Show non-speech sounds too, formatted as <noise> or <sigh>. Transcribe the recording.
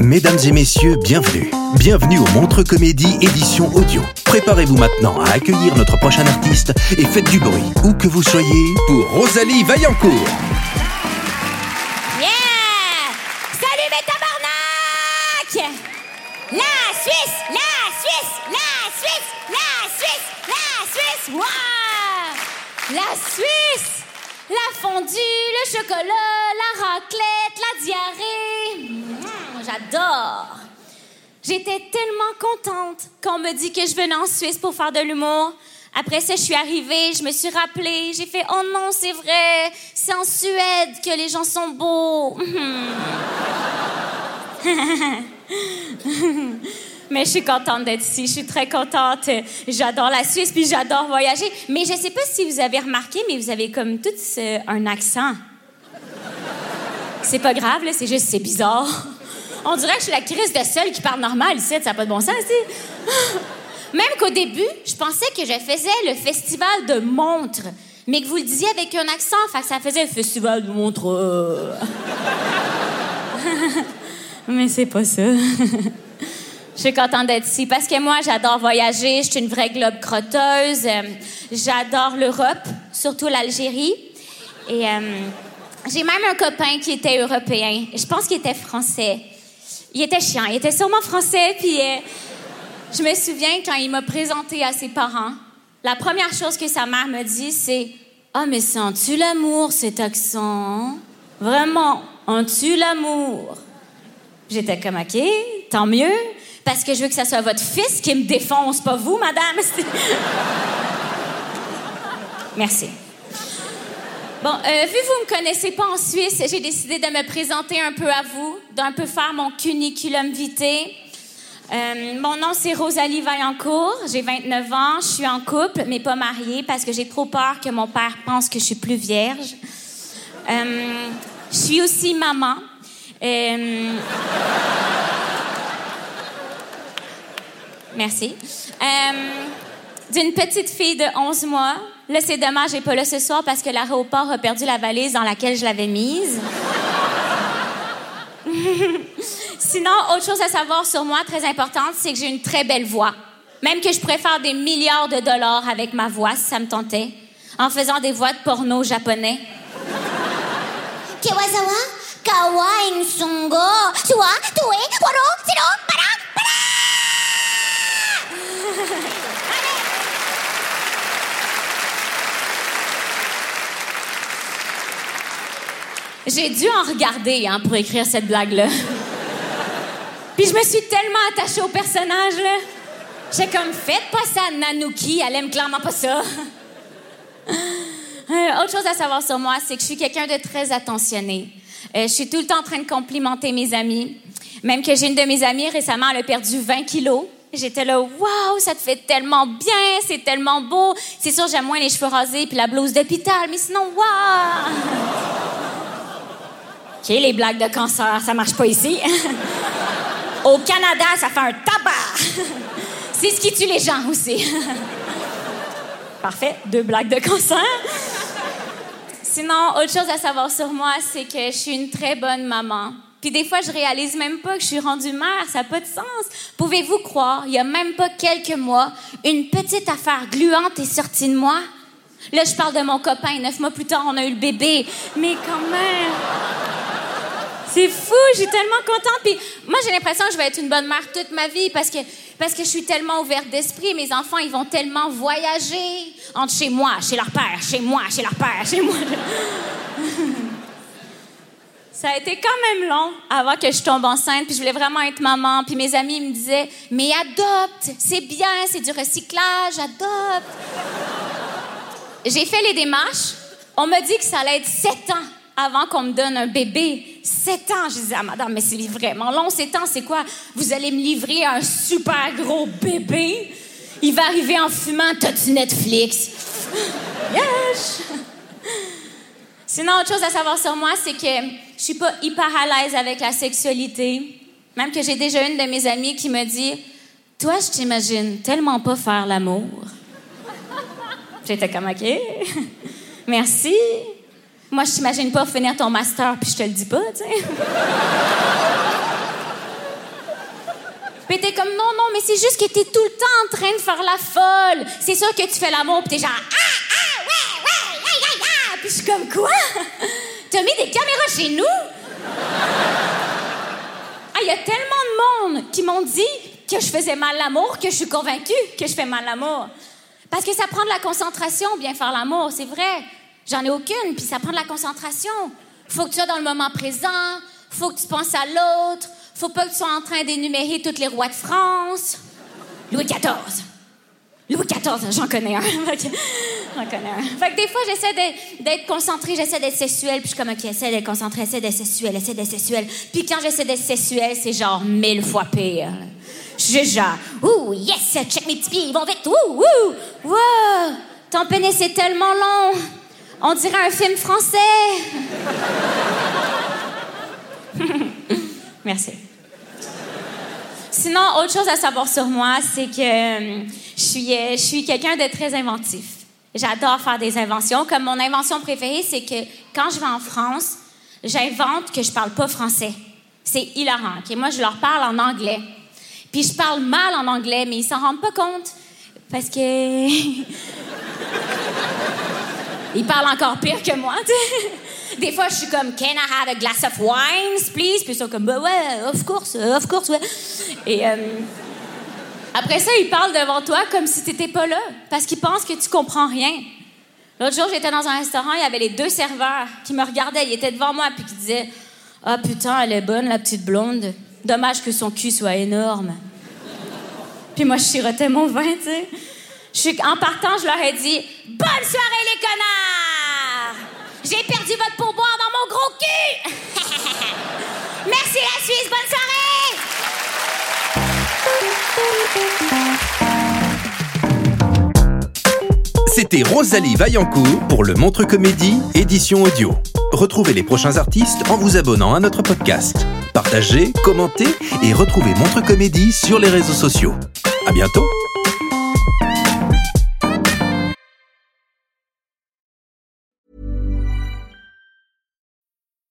Mesdames et messieurs, bienvenue. Bienvenue au Montre Comédie édition audio. Préparez-vous maintenant à accueillir notre prochain artiste et faites du bruit, où que vous soyez, pour Rosalie Vaillancourt. Yeah! Salut mes! La Suisse! La Suisse! La Suisse! La Suisse! La Suisse! La Suisse! La fondue, le chocolat, la raclette, J'adore! J'étais tellement contente qu'on me dit que je venais en Suisse pour faire de l'humour. Après ça, je suis arrivée, je me suis rappelée, j'ai fait Oh non, c'est vrai, c'est en Suède que les gens sont beaux. <laughs> Mais je suis contente d'être ici, je suis très contente. J'adore la Suisse, puis j'adore voyager. Mais je sais pas si vous avez remarqué, mais vous avez comme euh, un accent. C'est pas grave, c'est juste, c'est bizarre. On dirait que je suis la crise de seule qui parle normal ici, ça n'a pas de bon sens. <gasps> Même qu'au début, je pensais que je faisais le festival de montres, mais que vous le disiez avec un accent, fait que ça faisait le festival de montres. <laughs> mais c'est pas ça. <laughs> Je suis contente d'être ici parce que moi, j'adore voyager. Je suis une vraie globe crotteuse. Euh, j'adore l'Europe, surtout l'Algérie. Et euh, j'ai même un copain qui était européen. Je pense qu'il était français. Il était chiant. Il était sûrement français. Puis euh, je me souviens quand il m'a présenté à ses parents, la première chose que sa mère me dit, c'est Ah, mais sens-tu l'amour, cet accent Vraiment, en-tu l'amour J'étais comme, OK, tant mieux, parce que je veux que ça soit votre fils qui me défonce, pas vous, madame. <laughs> Merci. Bon, euh, vu que vous me connaissez pas en Suisse, j'ai décidé de me présenter un peu à vous, d'un peu faire mon cuniculum vitae. Euh, mon nom, c'est Rosalie Vaillancourt. J'ai 29 ans. Je suis en couple, mais pas mariée parce que j'ai trop peur que mon père pense que je suis plus vierge. Euh, je suis aussi maman. Merci. D'une petite fille de 11 mois. Là, c'est dommage, j'ai pas là ce soir parce que l'aéroport a perdu la valise dans laquelle je l'avais mise. <laughs> Sinon, autre chose à savoir sur moi, très importante, c'est que j'ai une très belle voix. Même que je pourrais faire des milliards de dollars avec ma voix, si ça me tentait, en faisant des voix de porno japonais. Kewazawa, kawaii sungo, suwa, tue, waro, siro, para, J'ai dû en regarder hein, pour écrire cette blague-là. Puis je me suis tellement attachée au personnage, là. J'ai comme, faites pas ça, Nanuki, elle aime clairement pas ça. Euh, autre chose à savoir sur moi, c'est que je suis quelqu'un de très attentionné. Euh, je suis tout le temps en train de complimenter mes amis. Même que j'ai une de mes amies récemment, elle a perdu 20 kilos. J'étais là, waouh, ça te fait tellement bien, c'est tellement beau. C'est sûr, j'aime moins les cheveux rasés puis la blouse d'hôpital, mais sinon, waouh! OK, les blagues de cancer, ça marche pas ici. <laughs> Au Canada, ça fait un tabac. <laughs> C'est ce qui tue les gens aussi. <laughs> Parfait, deux blagues de cancer. Sinon, autre chose à savoir sur moi, c'est que je suis une très bonne maman. Puis des fois, je réalise même pas que je suis rendue mère, ça n'a pas de sens. Pouvez-vous croire, il y a même pas quelques mois, une petite affaire gluante est sortie de moi? Là, je parle de mon copain. Neuf mois plus tard, on a eu le bébé. Mais quand même... C'est fou, suis tellement contente. Puis moi, j'ai l'impression que je vais être une bonne mère toute ma vie parce que, parce que je suis tellement ouverte d'esprit. Mes enfants, ils vont tellement voyager entre chez moi, chez leur père, chez moi, chez leur père, chez moi. <laughs> Ça a été quand même long avant que je tombe enceinte, puis je voulais vraiment être maman. Puis mes amis me disaient, mais adopte, c'est bien, c'est du recyclage, adopte. j'ai fait les démarches. On m'a dit que ça allait être sept ans avant qu'on me donne un bébé. Sept ans. Je disais à madame, mais c'est vraiment long, sept ans, c'est quoi? Vous allez me livrer un super gros bébé? Il va arriver en fumant, t'as-tu Netflix? <laughs> yes! Sinon, autre chose à savoir sur moi, c'est que je suis pas hyper à l'aise avec la sexualité. Même que j'ai déjà une de mes amies qui me dit Toi, je t'imagine tellement pas faire l'amour. J'étais comme OK. <laughs> Merci. Moi, je t'imagine pas finir ton master puis je te le dis pas, tu sais. puis t'es comme non, non, mais c'est juste que t'es tout le temps en train de faire la folle. C'est sûr que tu fais l'amour puis t'es genre ah, ah, ouais, ouais, yeah, yeah, yeah. Puis je suis comme quoi? T'as mis des caméras chez nous? Ah, il y a tellement de monde qui m'ont dit que je faisais mal l'amour que je suis convaincue que je fais mal l'amour. Parce que ça prend de la concentration, bien faire l'amour, c'est vrai. J'en ai aucune, puis ça prend de la concentration. Faut que tu sois dans le moment présent, faut que tu penses à l'autre, faut pas que tu sois en train d'énumérer tous les rois de France. Louis XIV. Louis XIV, j'en connais un. <laughs> j'en connais un. Fait que des fois, j'essaie d'être concentrée, j'essaie d'être sexuelle, puis je suis comme, OK, essaie d'être concentrée, essaie d'être sexuelle, essaie d'être sexuelle. Puis quand j'essaie d'être sexuelle, c'est genre mille fois pire. Je genre, ouh, yes, check mes petits pieds, ils vont vite, ouh, ouh, wow, ton pénis est tellement long. On dirait un film français. Merci. Sinon, autre chose à savoir sur moi, c'est que euh, je suis, euh, je suis quelqu'un de très inventif. J'adore faire des inventions. Comme mon invention préférée, c'est que quand je vais en France, j'invente que je parle pas français. C'est hilarant. Okay? Moi, je leur parle en anglais. Puis je parle mal en anglais, mais ils s'en rendent pas compte. Parce que. <laughs> ils parlent encore pire que moi, Des fois, je suis comme, Can I have a glass of wine, please? Puis ils sont comme, bah ouais, of course, of course, ouais. Et euh, après ça, ils parlent devant toi comme si t'étais pas là, parce qu'ils pensent que tu comprends rien. L'autre jour, j'étais dans un restaurant, il y avait les deux serveurs qui me regardaient, ils étaient devant moi, puis qui disaient, ah putain, elle est bonne, la petite blonde. Dommage que son cul soit énorme. Puis moi, je sirotais mon vin, tu sais. En partant, je leur ai dit Bonne soirée! Perdu votre pourboire dans mon gros cul! <laughs> Merci, la Suisse, bonne soirée! C'était Rosalie Vaillancourt pour le Montre Comédie, édition audio. Retrouvez les prochains artistes en vous abonnant à notre podcast. Partagez, commentez et retrouvez Montre Comédie sur les réseaux sociaux. À bientôt!